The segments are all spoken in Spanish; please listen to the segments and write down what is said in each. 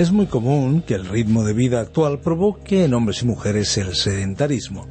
Es muy común que el ritmo de vida actual provoque en hombres y mujeres el sedentarismo.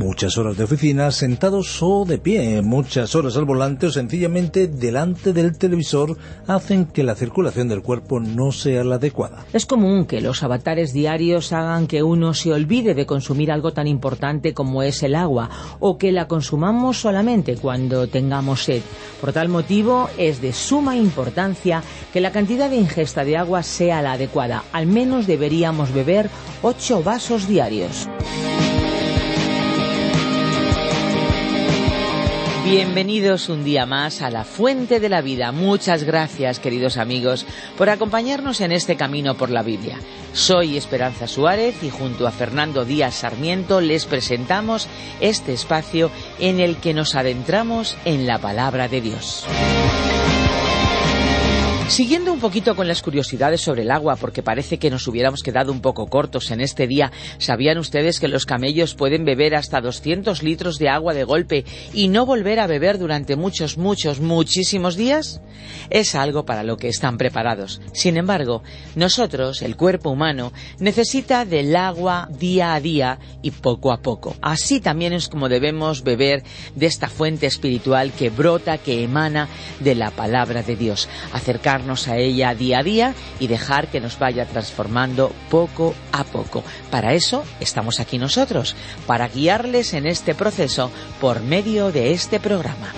Muchas horas de oficina sentados o de pie, muchas horas al volante o sencillamente delante del televisor hacen que la circulación del cuerpo no sea la adecuada. Es común que los avatares diarios hagan que uno se olvide de consumir algo tan importante como es el agua o que la consumamos solamente cuando tengamos sed. Por tal motivo es de suma importancia que la cantidad de ingesta de agua sea la adecuada al menos deberíamos beber 8 vasos diarios. Bienvenidos un día más a la Fuente de la Vida. Muchas gracias, queridos amigos, por acompañarnos en este camino por la Biblia. Soy Esperanza Suárez y junto a Fernando Díaz Sarmiento les presentamos este espacio en el que nos adentramos en la palabra de Dios. Siguiendo un poquito con las curiosidades sobre el agua, porque parece que nos hubiéramos quedado un poco cortos en este día, ¿sabían ustedes que los camellos pueden beber hasta 200 litros de agua de golpe y no volver a beber durante muchos, muchos, muchísimos días? Es algo para lo que están preparados. Sin embargo, nosotros, el cuerpo humano, necesita del agua día a día y poco a poco. Así también es como debemos beber de esta fuente espiritual que brota, que emana de la palabra de Dios. Acercar a ella día a día y dejar que nos vaya transformando poco a poco. Para eso estamos aquí nosotros, para guiarles en este proceso por medio de este programa.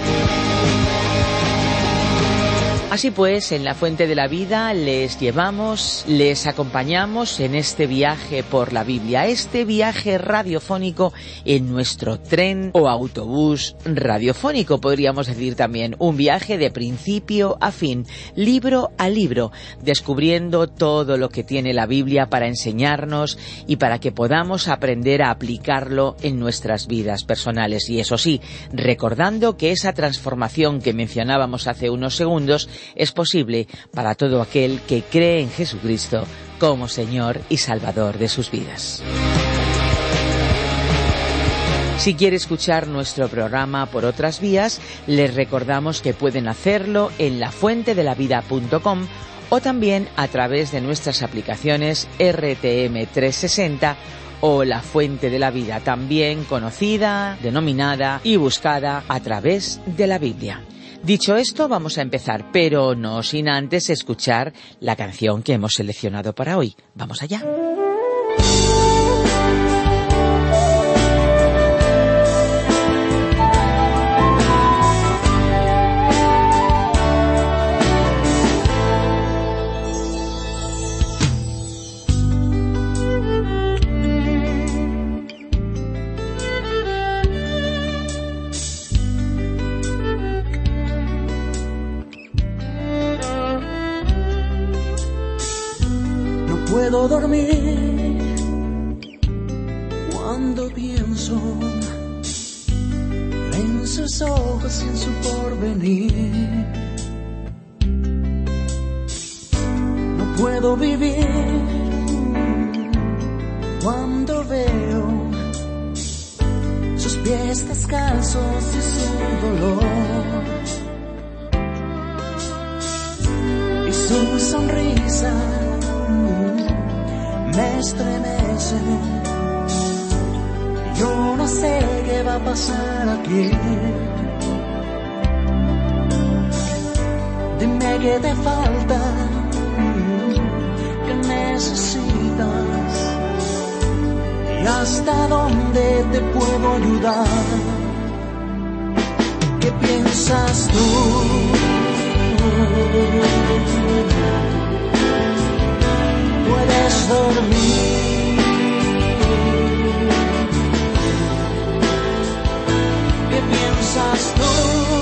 Así pues, en la Fuente de la Vida les llevamos, les acompañamos en este viaje por la Biblia, este viaje radiofónico en nuestro tren o autobús radiofónico, podríamos decir también, un viaje de principio a fin, libro a libro, descubriendo todo lo que tiene la Biblia para enseñarnos y para que podamos aprender a aplicarlo en nuestras vidas personales. Y eso sí, recordando que esa transformación que mencionábamos hace unos segundos es posible para todo aquel que cree en Jesucristo como Señor y Salvador de sus vidas. Si quiere escuchar nuestro programa por otras vías, les recordamos que pueden hacerlo en lafuentedelavida.com o también a través de nuestras aplicaciones RTM360 o La Fuente de la Vida, también conocida, denominada y buscada a través de la Biblia. Dicho esto, vamos a empezar, pero no sin antes escuchar la canción que hemos seleccionado para hoy. Vamos allá. Dormir cuando pienso en sus ojos y en su porvenir. No puedo vivir cuando veo sus pies descalzos y su dolor. Y su sonrisa Yo no sé qué va a pasar aquí. Dime qué te falta, qué necesitas y hasta dónde te puedo ayudar. ¿Qué piensas tú? puedes dormir. I no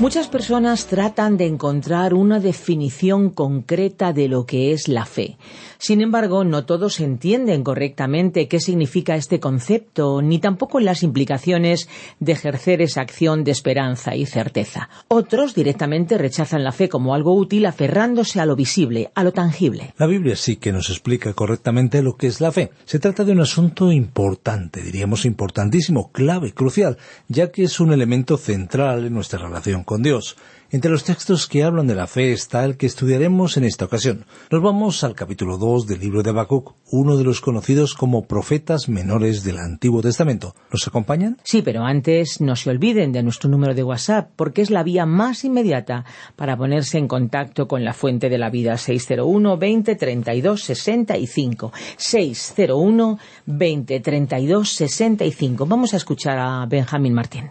Muchas personas tratan de encontrar una definición concreta de lo que es la fe. Sin embargo, no todos entienden correctamente qué significa este concepto, ni tampoco las implicaciones de ejercer esa acción de esperanza y certeza. Otros directamente rechazan la fe como algo útil aferrándose a lo visible, a lo tangible. La Biblia sí que nos explica correctamente lo que es la fe. Se trata de un asunto importante, diríamos importantísimo, clave, crucial, ya que es un elemento central en nuestra relación con Dios. Entre los textos que hablan de la fe está el que estudiaremos en esta ocasión. Nos vamos al capítulo 2 del libro de Habacuc, uno de los conocidos como profetas menores del Antiguo Testamento. ¿Nos acompañan? Sí, pero antes no se olviden de nuestro número de WhatsApp, porque es la vía más inmediata para ponerse en contacto con la fuente de la vida 601 20 32 65. 601 20 32 65. Vamos a escuchar a Benjamín Martín.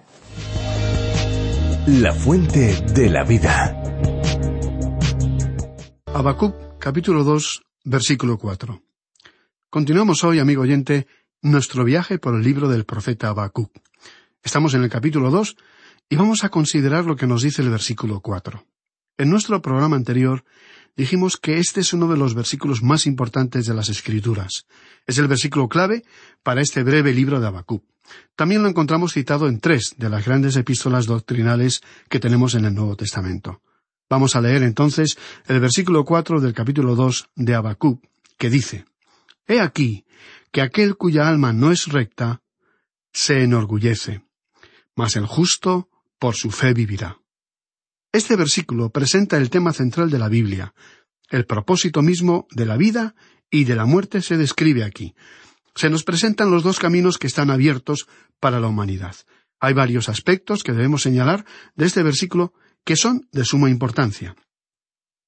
La fuente de la vida. Habacuc, capítulo 2, versículo 4. Continuamos hoy, amigo oyente, nuestro viaje por el libro del profeta Habacuc. Estamos en el capítulo 2 y vamos a considerar lo que nos dice el versículo 4. En nuestro programa anterior dijimos que este es uno de los versículos más importantes de las Escrituras. Es el versículo clave para este breve libro de Habacuc. También lo encontramos citado en tres de las grandes epístolas doctrinales que tenemos en el Nuevo Testamento. Vamos a leer entonces el versículo cuatro del capítulo dos de Habacuc, que dice He aquí que aquel cuya alma no es recta se enorgullece, mas el justo por su fe vivirá. Este versículo presenta el tema central de la Biblia. El propósito mismo de la vida y de la muerte se describe aquí se nos presentan los dos caminos que están abiertos para la humanidad. Hay varios aspectos que debemos señalar de este versículo que son de suma importancia.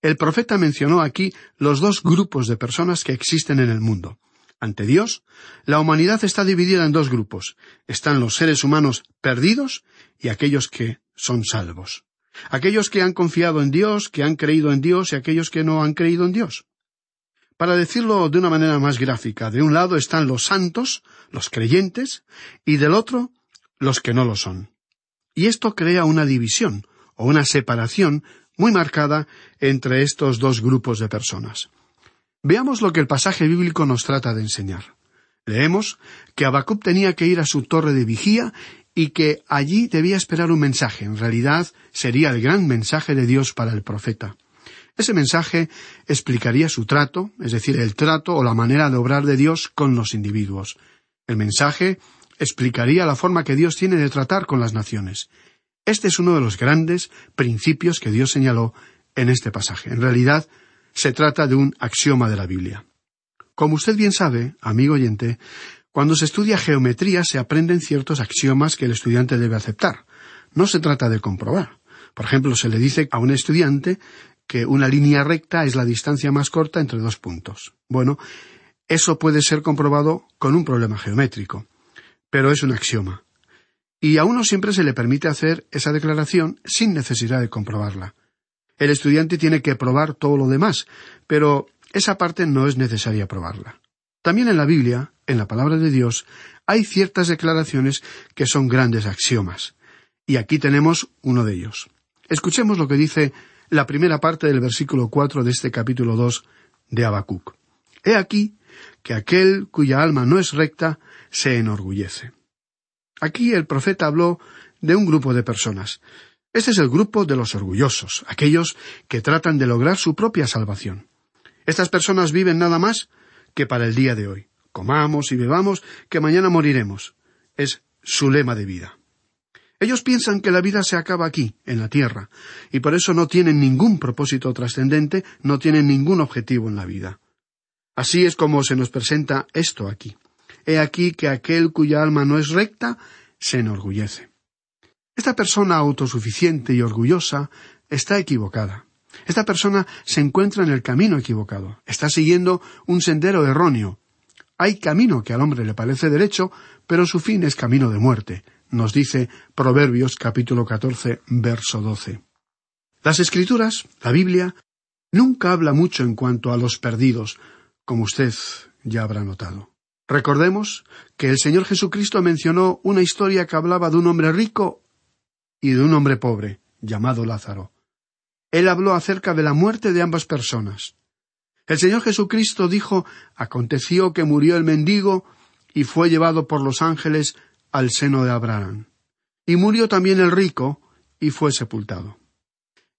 El profeta mencionó aquí los dos grupos de personas que existen en el mundo. Ante Dios, la humanidad está dividida en dos grupos. Están los seres humanos perdidos y aquellos que son salvos. Aquellos que han confiado en Dios, que han creído en Dios y aquellos que no han creído en Dios. Para decirlo de una manera más gráfica, de un lado están los santos, los creyentes, y del otro los que no lo son. Y esto crea una división o una separación muy marcada entre estos dos grupos de personas. Veamos lo que el pasaje bíblico nos trata de enseñar. Leemos que Habacuc tenía que ir a su torre de vigía y que allí debía esperar un mensaje. En realidad sería el gran mensaje de Dios para el profeta. Ese mensaje explicaría su trato, es decir, el trato o la manera de obrar de Dios con los individuos. El mensaje explicaría la forma que Dios tiene de tratar con las naciones. Este es uno de los grandes principios que Dios señaló en este pasaje. En realidad, se trata de un axioma de la Biblia. Como usted bien sabe, amigo oyente, cuando se estudia geometría se aprenden ciertos axiomas que el estudiante debe aceptar. No se trata de comprobar. Por ejemplo, se le dice a un estudiante que una línea recta es la distancia más corta entre dos puntos. Bueno, eso puede ser comprobado con un problema geométrico, pero es un axioma. Y a uno siempre se le permite hacer esa declaración sin necesidad de comprobarla. El estudiante tiene que probar todo lo demás, pero esa parte no es necesaria probarla. También en la Biblia, en la palabra de Dios, hay ciertas declaraciones que son grandes axiomas. Y aquí tenemos uno de ellos. Escuchemos lo que dice la primera parte del versículo cuatro de este capítulo dos de Habacuc. He aquí que aquel cuya alma no es recta se enorgullece. Aquí el profeta habló de un grupo de personas. Este es el grupo de los orgullosos, aquellos que tratan de lograr su propia salvación. Estas personas viven nada más que para el día de hoy. Comamos y bebamos, que mañana moriremos. Es su lema de vida. Ellos piensan que la vida se acaba aquí, en la tierra, y por eso no tienen ningún propósito trascendente, no tienen ningún objetivo en la vida. Así es como se nos presenta esto aquí. He aquí que aquel cuya alma no es recta se enorgullece. Esta persona autosuficiente y orgullosa está equivocada. Esta persona se encuentra en el camino equivocado, está siguiendo un sendero erróneo. Hay camino que al hombre le parece derecho, pero su fin es camino de muerte, nos dice Proverbios capítulo 14, verso 12. Las Escrituras, la Biblia, nunca habla mucho en cuanto a los perdidos, como usted ya habrá notado. Recordemos que el Señor Jesucristo mencionó una historia que hablaba de un hombre rico y de un hombre pobre, llamado Lázaro. Él habló acerca de la muerte de ambas personas. El Señor Jesucristo dijo Aconteció que murió el mendigo y fue llevado por los ángeles al seno de Abraham. Y murió también el rico, y fue sepultado.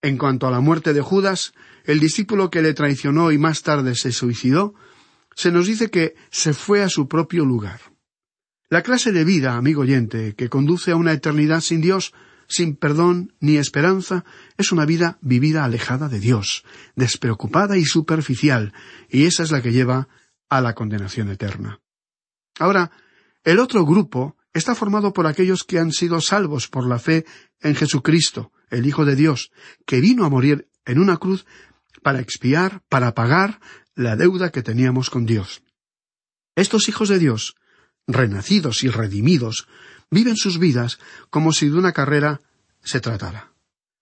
En cuanto a la muerte de Judas, el discípulo que le traicionó y más tarde se suicidó, se nos dice que se fue a su propio lugar. La clase de vida, amigo oyente, que conduce a una eternidad sin Dios, sin perdón ni esperanza, es una vida vivida alejada de Dios, despreocupada y superficial, y esa es la que lleva a la condenación eterna. Ahora, el otro grupo está formado por aquellos que han sido salvos por la fe en Jesucristo, el Hijo de Dios, que vino a morir en una cruz para expiar, para pagar la deuda que teníamos con Dios. Estos hijos de Dios, renacidos y redimidos, viven sus vidas como si de una carrera se tratara.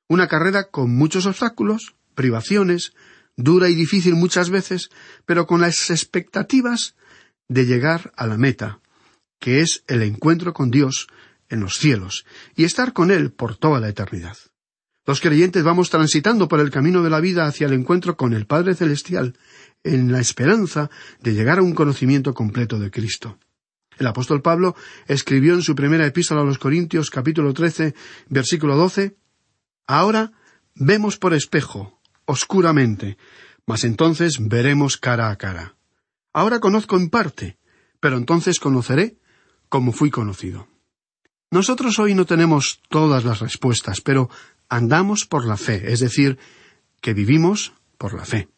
Una carrera con muchos obstáculos, privaciones, dura y difícil muchas veces, pero con las expectativas de llegar a la meta, que es el encuentro con Dios en los cielos y estar con Él por toda la eternidad. Los creyentes vamos transitando por el camino de la vida hacia el encuentro con el Padre Celestial, en la esperanza de llegar a un conocimiento completo de Cristo. El apóstol Pablo escribió en su primera epístola a los Corintios capítulo 13 versículo 12 Ahora vemos por espejo, oscuramente, mas entonces veremos cara a cara. Ahora conozco en parte, pero entonces conoceré como fui conocido. Nosotros hoy no tenemos todas las respuestas, pero andamos por la fe, es decir, que vivimos por la fe.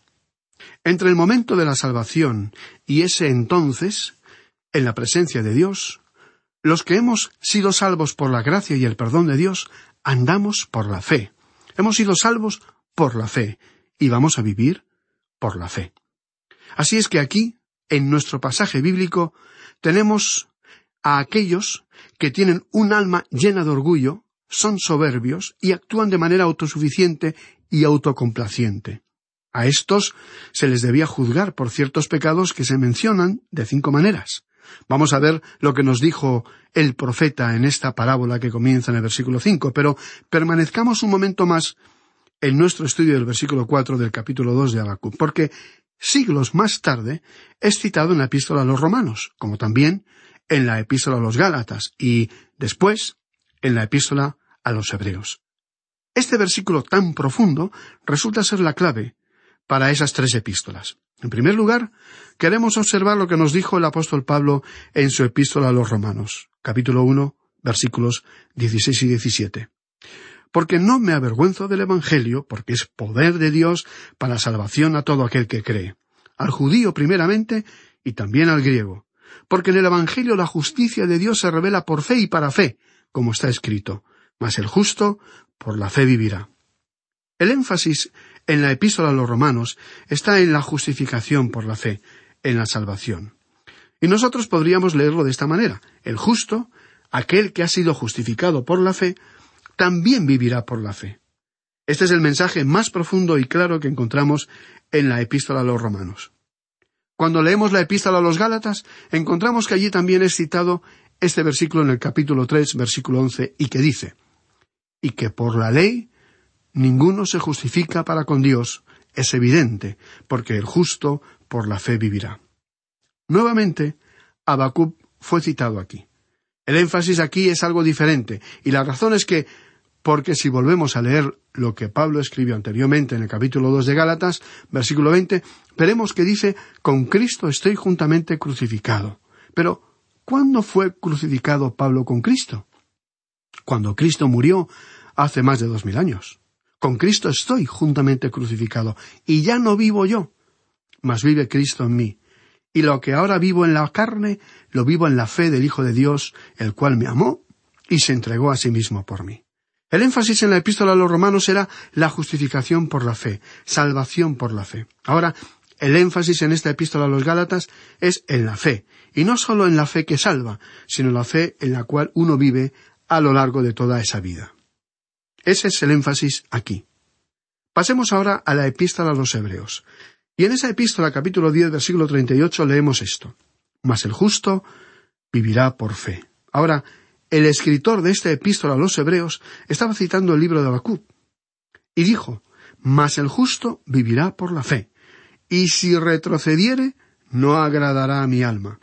Entre el momento de la salvación y ese entonces, en la presencia de Dios, los que hemos sido salvos por la gracia y el perdón de Dios, andamos por la fe. Hemos sido salvos por la fe y vamos a vivir por la fe. Así es que aquí, en nuestro pasaje bíblico, tenemos a aquellos que tienen un alma llena de orgullo, son soberbios y actúan de manera autosuficiente y autocomplaciente. A estos se les debía juzgar por ciertos pecados que se mencionan de cinco maneras. Vamos a ver lo que nos dijo el profeta en esta parábola que comienza en el versículo cinco, pero permanezcamos un momento más en nuestro estudio del versículo cuatro del capítulo dos de Habacuc, porque siglos más tarde es citado en la epístola a los romanos, como también en la epístola a los Gálatas y después en la epístola a los Hebreos. Este versículo tan profundo resulta ser la clave para esas tres epístolas. En primer lugar, queremos observar lo que nos dijo el apóstol Pablo en su epístola a los Romanos, capítulo uno, versículos 16 y 17. Porque no me avergüenzo del Evangelio, porque es poder de Dios para salvación a todo aquel que cree, al judío primeramente y también al griego, porque en el Evangelio la justicia de Dios se revela por fe y para fe, como está escrito, mas el justo por la fe vivirá. El énfasis en la epístola a los romanos está en la justificación por la fe, en la salvación. Y nosotros podríamos leerlo de esta manera. El justo, aquel que ha sido justificado por la fe, también vivirá por la fe. Este es el mensaje más profundo y claro que encontramos en la epístola a los romanos. Cuando leemos la epístola a los Gálatas, encontramos que allí también es citado este versículo en el capítulo tres, versículo once, y que dice y que por la ley ninguno se justifica para con Dios, es evidente, porque el justo por la fe vivirá. Nuevamente, Habacuc fue citado aquí. El énfasis aquí es algo diferente, y la razón es que porque si volvemos a leer lo que Pablo escribió anteriormente en el capítulo 2 de Gálatas, versículo 20, veremos que dice, con Cristo estoy juntamente crucificado. Pero, ¿cuándo fue crucificado Pablo con Cristo? cuando Cristo murió hace más de dos mil años. Con Cristo estoy juntamente crucificado, y ya no vivo yo, mas vive Cristo en mí. Y lo que ahora vivo en la carne, lo vivo en la fe del Hijo de Dios, el cual me amó y se entregó a sí mismo por mí. El énfasis en la epístola a los romanos era la justificación por la fe, salvación por la fe. Ahora, el énfasis en esta epístola a los Gálatas es en la fe, y no solo en la fe que salva, sino la fe en la cual uno vive a lo largo de toda esa vida. Ese es el énfasis aquí. Pasemos ahora a la epístola a los Hebreos. Y en esa epístola, capítulo 10, versículo 38, leemos esto. Mas el justo vivirá por fe. Ahora, el escritor de esta epístola a los hebreos estaba citando el libro de Habacuc y dijo, Mas el justo vivirá por la fe, y si retrocediere, no agradará a mi alma.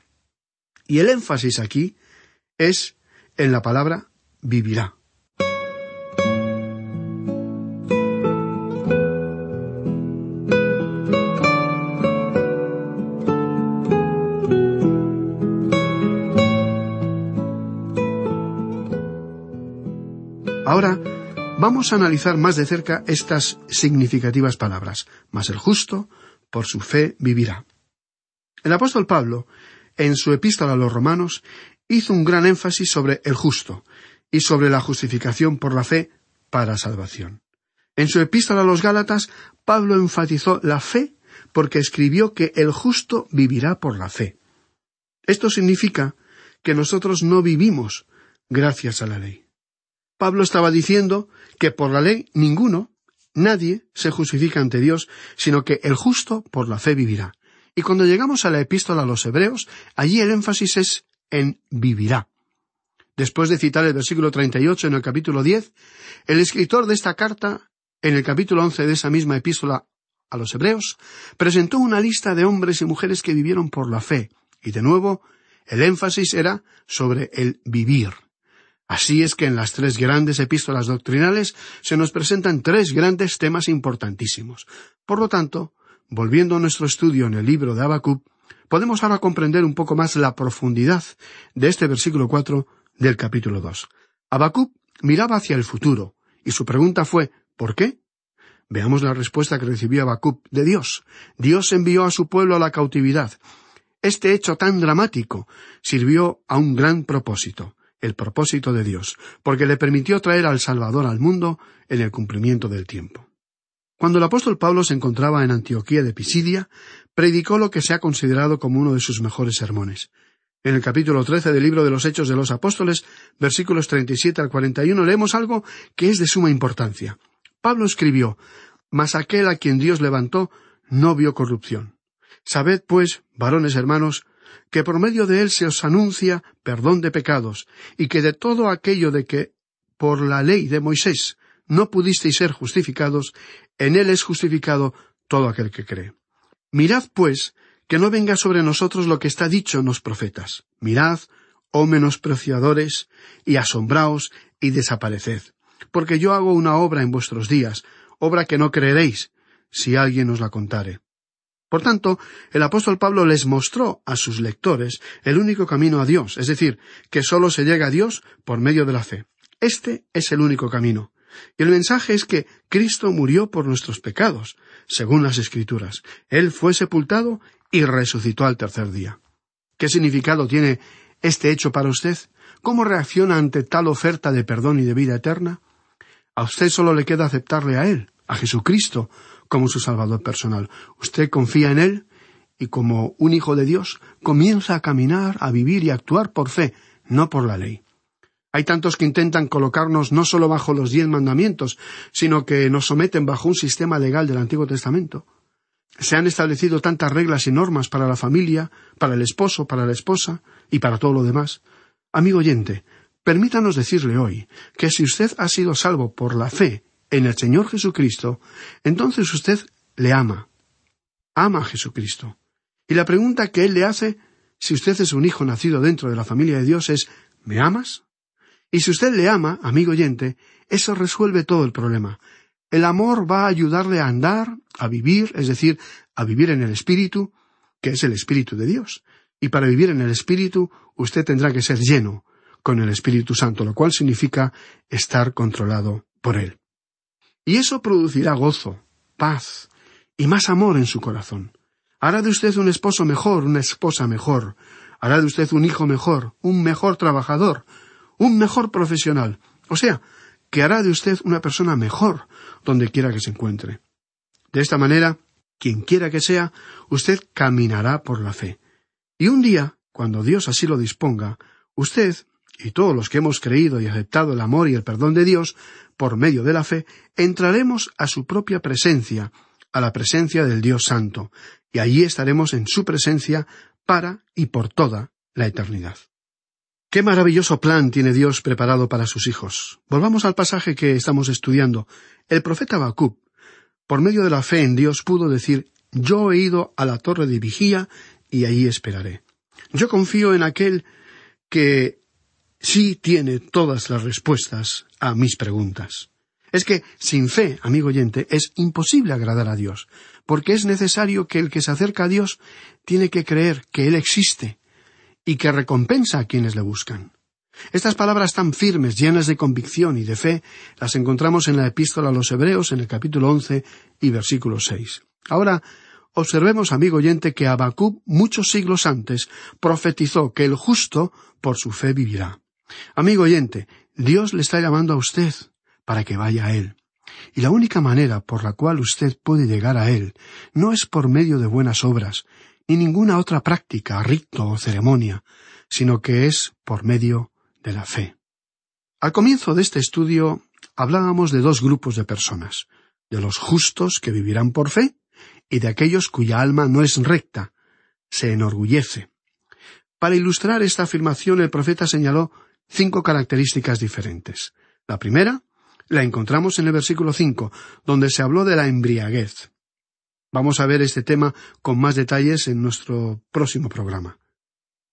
Y el énfasis aquí es en la palabra vivirá. Vamos a analizar más de cerca estas significativas palabras. Mas el justo, por su fe, vivirá. El apóstol Pablo, en su epístola a los romanos, hizo un gran énfasis sobre el justo y sobre la justificación por la fe para salvación. En su epístola a los Gálatas, Pablo enfatizó la fe porque escribió que el justo vivirá por la fe. Esto significa que nosotros no vivimos gracias a la ley. Pablo estaba diciendo que por la ley ninguno, nadie, se justifica ante Dios, sino que el justo por la fe vivirá. Y cuando llegamos a la epístola a los Hebreos, allí el énfasis es en vivirá. Después de citar el versículo 38 en el capítulo 10, el escritor de esta carta, en el capítulo 11 de esa misma epístola a los Hebreos, presentó una lista de hombres y mujeres que vivieron por la fe, y de nuevo, el énfasis era sobre el vivir. Así es que en las tres grandes epístolas doctrinales se nos presentan tres grandes temas importantísimos. Por lo tanto, volviendo a nuestro estudio en el libro de Habacuc, podemos ahora comprender un poco más la profundidad de este versículo cuatro del capítulo dos. Habacuc miraba hacia el futuro, y su pregunta fue ¿por qué? Veamos la respuesta que recibió Habacuc de Dios. Dios envió a su pueblo a la cautividad. Este hecho tan dramático sirvió a un gran propósito el propósito de Dios, porque le permitió traer al Salvador al mundo en el cumplimiento del tiempo. Cuando el apóstol Pablo se encontraba en Antioquía de Pisidia, predicó lo que se ha considerado como uno de sus mejores sermones. En el capítulo 13 del libro de los Hechos de los Apóstoles, versículos 37 al 41, leemos algo que es de suma importancia. Pablo escribió, Mas aquel a quien Dios levantó no vio corrupción. Sabed, pues, varones hermanos, que por medio de él se os anuncia perdón de pecados, y que de todo aquello de que por la ley de Moisés no pudisteis ser justificados, en él es justificado todo aquel que cree. Mirad, pues, que no venga sobre nosotros lo que está dicho en los profetas. Mirad, oh menospreciadores, y asombraos, y desapareced. Porque yo hago una obra en vuestros días, obra que no creeréis, si alguien os la contare. Por tanto, el apóstol Pablo les mostró a sus lectores el único camino a Dios, es decir, que sólo se llega a Dios por medio de la fe. Este es el único camino. Y el mensaje es que Cristo murió por nuestros pecados, según las Escrituras. Él fue sepultado y resucitó al tercer día. ¿Qué significado tiene este hecho para usted? ¿Cómo reacciona ante tal oferta de perdón y de vida eterna? A usted solo le queda aceptarle a Él, a Jesucristo, como su Salvador personal. Usted confía en Él y como un hijo de Dios comienza a caminar, a vivir y a actuar por fe, no por la ley. Hay tantos que intentan colocarnos no solo bajo los diez mandamientos, sino que nos someten bajo un sistema legal del Antiguo Testamento. Se han establecido tantas reglas y normas para la familia, para el esposo, para la esposa y para todo lo demás. Amigo oyente, permítanos decirle hoy que si usted ha sido salvo por la fe en el Señor Jesucristo, entonces usted le ama. Ama a Jesucristo. Y la pregunta que Él le hace, si usted es un hijo nacido dentro de la familia de Dios, es ¿me amas? Y si usted le ama, amigo oyente, eso resuelve todo el problema. El amor va a ayudarle a andar, a vivir, es decir, a vivir en el Espíritu, que es el Espíritu de Dios. Y para vivir en el Espíritu, usted tendrá que ser lleno, con el Espíritu Santo, lo cual significa estar controlado por Él. Y eso producirá gozo, paz y más amor en su corazón. Hará de usted un esposo mejor, una esposa mejor. Hará de usted un hijo mejor, un mejor trabajador, un mejor profesional. O sea, que hará de usted una persona mejor donde quiera que se encuentre. De esta manera, quien quiera que sea, usted caminará por la fe. Y un día, cuando Dios así lo disponga, usted y todos los que hemos creído y aceptado el amor y el perdón de Dios por medio de la fe, entraremos a su propia presencia, a la presencia del Dios Santo, y allí estaremos en su presencia para y por toda la eternidad. Qué maravilloso plan tiene Dios preparado para sus hijos. Volvamos al pasaje que estamos estudiando. El profeta Habacuc, por medio de la fe en Dios, pudo decir Yo he ido a la torre de vigía y allí esperaré. Yo confío en aquel que sí tiene todas las respuestas a mis preguntas. Es que sin fe, amigo oyente, es imposible agradar a Dios, porque es necesario que el que se acerca a Dios tiene que creer que Él existe y que recompensa a quienes le buscan. Estas palabras tan firmes, llenas de convicción y de fe, las encontramos en la epístola a los Hebreos en el capítulo once y versículo seis. Ahora, observemos, amigo oyente, que Habacuc muchos siglos antes profetizó que el justo por su fe vivirá. Amigo oyente, Dios le está llamando a usted para que vaya a Él. Y la única manera por la cual usted puede llegar a Él no es por medio de buenas obras, ni ninguna otra práctica, rito o ceremonia, sino que es por medio de la fe. Al comienzo de este estudio hablábamos de dos grupos de personas, de los justos que vivirán por fe y de aquellos cuya alma no es recta, se enorgullece. Para ilustrar esta afirmación el profeta señaló cinco características diferentes. La primera la encontramos en el versículo cinco, donde se habló de la embriaguez. Vamos a ver este tema con más detalles en nuestro próximo programa.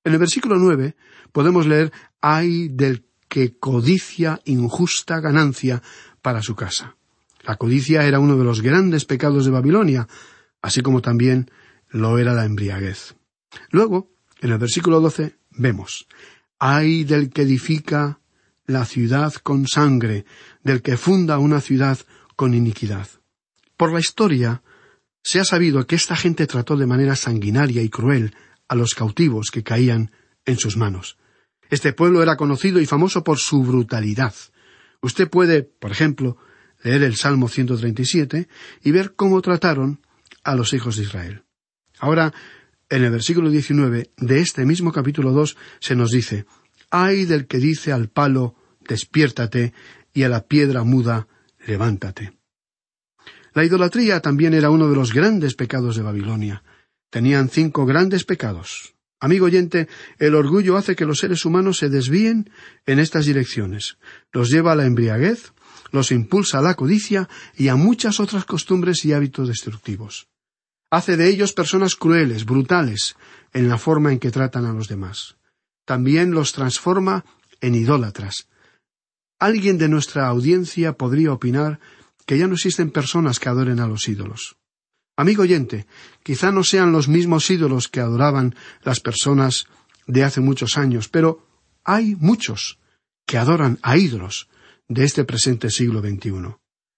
En el versículo nueve podemos leer ay del que codicia injusta ganancia para su casa. La codicia era uno de los grandes pecados de Babilonia, así como también lo era la embriaguez. Luego, en el versículo doce, vemos ay del que edifica la ciudad con sangre, del que funda una ciudad con iniquidad. Por la historia se ha sabido que esta gente trató de manera sanguinaria y cruel a los cautivos que caían en sus manos. Este pueblo era conocido y famoso por su brutalidad. Usted puede, por ejemplo, leer el Salmo 137 y ver cómo trataron a los hijos de Israel. Ahora, en el versículo 19 de este mismo capítulo 2 se nos dice, ay del que dice al palo, despiértate, y a la piedra muda, levántate. La idolatría también era uno de los grandes pecados de Babilonia. Tenían cinco grandes pecados. Amigo oyente, el orgullo hace que los seres humanos se desvíen en estas direcciones. Los lleva a la embriaguez, los impulsa a la codicia y a muchas otras costumbres y hábitos destructivos. Hace de ellos personas crueles, brutales, en la forma en que tratan a los demás también los transforma en idólatras. Alguien de nuestra audiencia podría opinar que ya no existen personas que adoren a los ídolos. Amigo oyente, quizá no sean los mismos ídolos que adoraban las personas de hace muchos años, pero hay muchos que adoran a ídolos de este presente siglo XXI.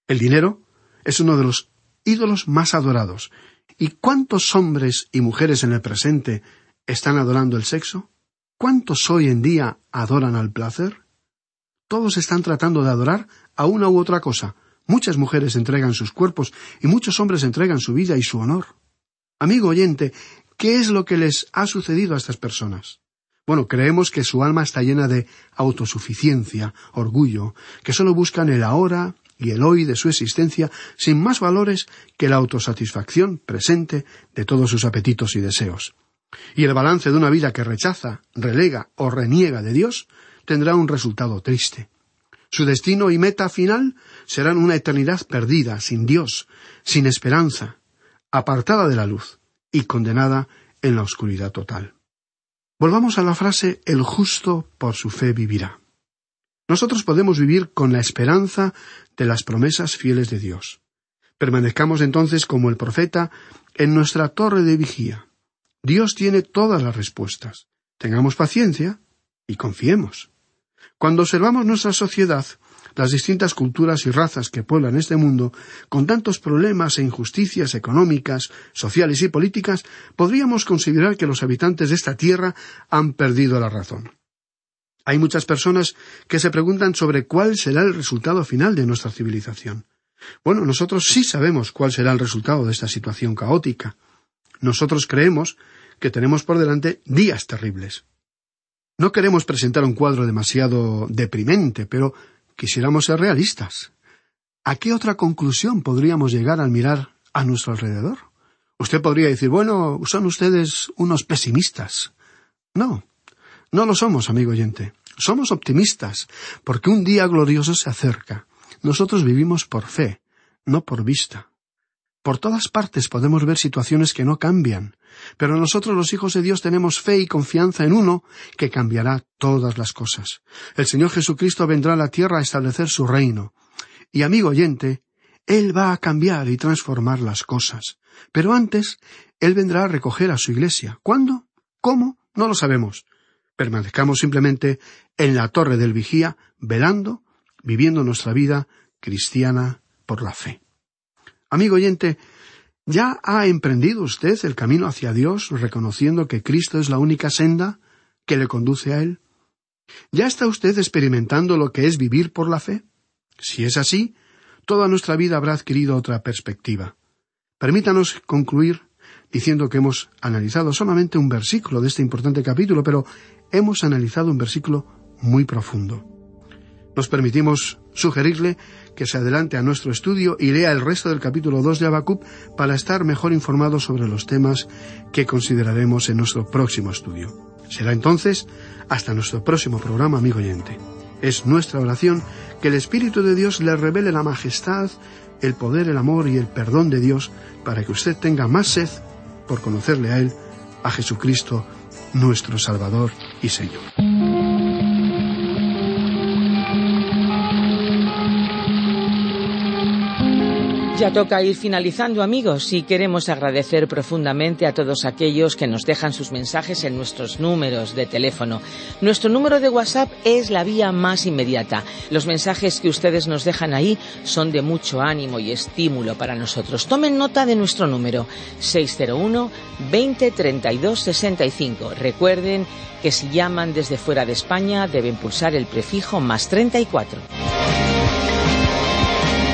El dinero es uno de los ídolos más adorados. ¿Y cuántos hombres y mujeres en el presente están adorando el sexo? ¿Cuántos hoy en día adoran al placer? Todos están tratando de adorar a una u otra cosa. Muchas mujeres entregan sus cuerpos y muchos hombres entregan su vida y su honor. Amigo oyente, ¿qué es lo que les ha sucedido a estas personas? Bueno, creemos que su alma está llena de autosuficiencia, orgullo, que solo buscan el ahora y el hoy de su existencia sin más valores que la autosatisfacción presente de todos sus apetitos y deseos. Y el balance de una vida que rechaza, relega o reniega de Dios tendrá un resultado triste. Su destino y meta final serán una eternidad perdida, sin Dios, sin esperanza, apartada de la luz y condenada en la oscuridad total. Volvamos a la frase el justo por su fe vivirá. Nosotros podemos vivir con la esperanza de las promesas fieles de Dios. Permanezcamos entonces como el profeta en nuestra torre de vigía, Dios tiene todas las respuestas. Tengamos paciencia y confiemos. Cuando observamos nuestra sociedad, las distintas culturas y razas que pueblan este mundo, con tantos problemas e injusticias económicas, sociales y políticas, podríamos considerar que los habitantes de esta tierra han perdido la razón. Hay muchas personas que se preguntan sobre cuál será el resultado final de nuestra civilización. Bueno, nosotros sí sabemos cuál será el resultado de esta situación caótica. Nosotros creemos que tenemos por delante días terribles. No queremos presentar un cuadro demasiado deprimente, pero quisiéramos ser realistas. ¿A qué otra conclusión podríamos llegar al mirar a nuestro alrededor? Usted podría decir, bueno, son ustedes unos pesimistas. No, no lo somos, amigo oyente. Somos optimistas, porque un día glorioso se acerca. Nosotros vivimos por fe, no por vista. Por todas partes podemos ver situaciones que no cambian, pero nosotros los hijos de Dios tenemos fe y confianza en uno que cambiará todas las cosas. El Señor Jesucristo vendrá a la tierra a establecer su reino. Y amigo oyente, Él va a cambiar y transformar las cosas. Pero antes, Él vendrá a recoger a su iglesia. ¿Cuándo? ¿Cómo? No lo sabemos. Permanezcamos simplemente en la torre del vigía, velando, viviendo nuestra vida cristiana por la fe. Amigo oyente, ¿ya ha emprendido usted el camino hacia Dios reconociendo que Cristo es la única senda que le conduce a Él? ¿Ya está usted experimentando lo que es vivir por la fe? Si es así, toda nuestra vida habrá adquirido otra perspectiva. Permítanos concluir diciendo que hemos analizado solamente un versículo de este importante capítulo, pero hemos analizado un versículo muy profundo. Nos permitimos sugerirle que se adelante a nuestro estudio y lea el resto del capítulo 2 de Habacuc para estar mejor informado sobre los temas que consideraremos en nuestro próximo estudio. Será entonces hasta nuestro próximo programa, amigo oyente. Es nuestra oración que el Espíritu de Dios le revele la majestad, el poder, el amor y el perdón de Dios para que usted tenga más sed por conocerle a Él, a Jesucristo, nuestro Salvador y Señor. Ya toca ir finalizando amigos y queremos agradecer profundamente a todos aquellos que nos dejan sus mensajes en nuestros números de teléfono. Nuestro número de WhatsApp es la vía más inmediata. Los mensajes que ustedes nos dejan ahí son de mucho ánimo y estímulo para nosotros. Tomen nota de nuestro número 601 20 32 65. Recuerden que si llaman desde fuera de España deben pulsar el prefijo más 34.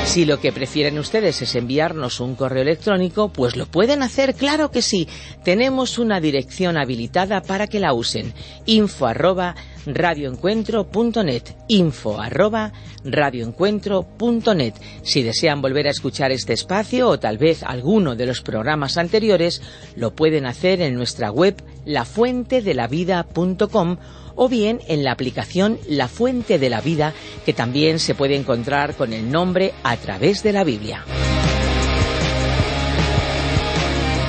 Si lo que prefieren ustedes es enviarnos un correo electrónico, pues lo pueden hacer, claro que sí. Tenemos una dirección habilitada para que la usen. info arroba radioencuentro.net info arroba radioencuentro.net Si desean volver a escuchar este espacio o tal vez alguno de los programas anteriores, lo pueden hacer en nuestra web lafuentedelavida.com o bien en la aplicación La Fuente de la Vida, que también se puede encontrar con el nombre a través de la Biblia.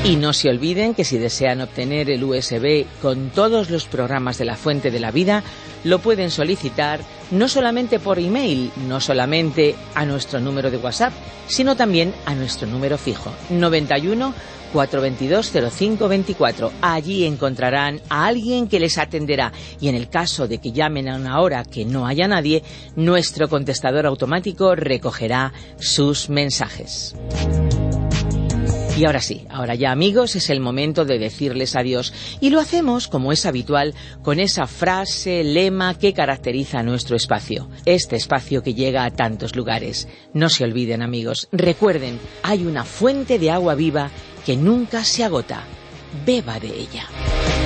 Y no se olviden que si desean obtener el USB con todos los programas de la Fuente de la Vida, lo pueden solicitar no solamente por email, no solamente a nuestro número de WhatsApp, sino también a nuestro número fijo 91 422-0524. Allí encontrarán a alguien que les atenderá y en el caso de que llamen a una hora que no haya nadie, nuestro contestador automático recogerá sus mensajes. Y ahora sí, ahora ya amigos, es el momento de decirles adiós. Y lo hacemos, como es habitual, con esa frase, lema que caracteriza nuestro espacio. Este espacio que llega a tantos lugares. No se olviden amigos, recuerden, hay una fuente de agua viva que nunca se agota. Beba de ella.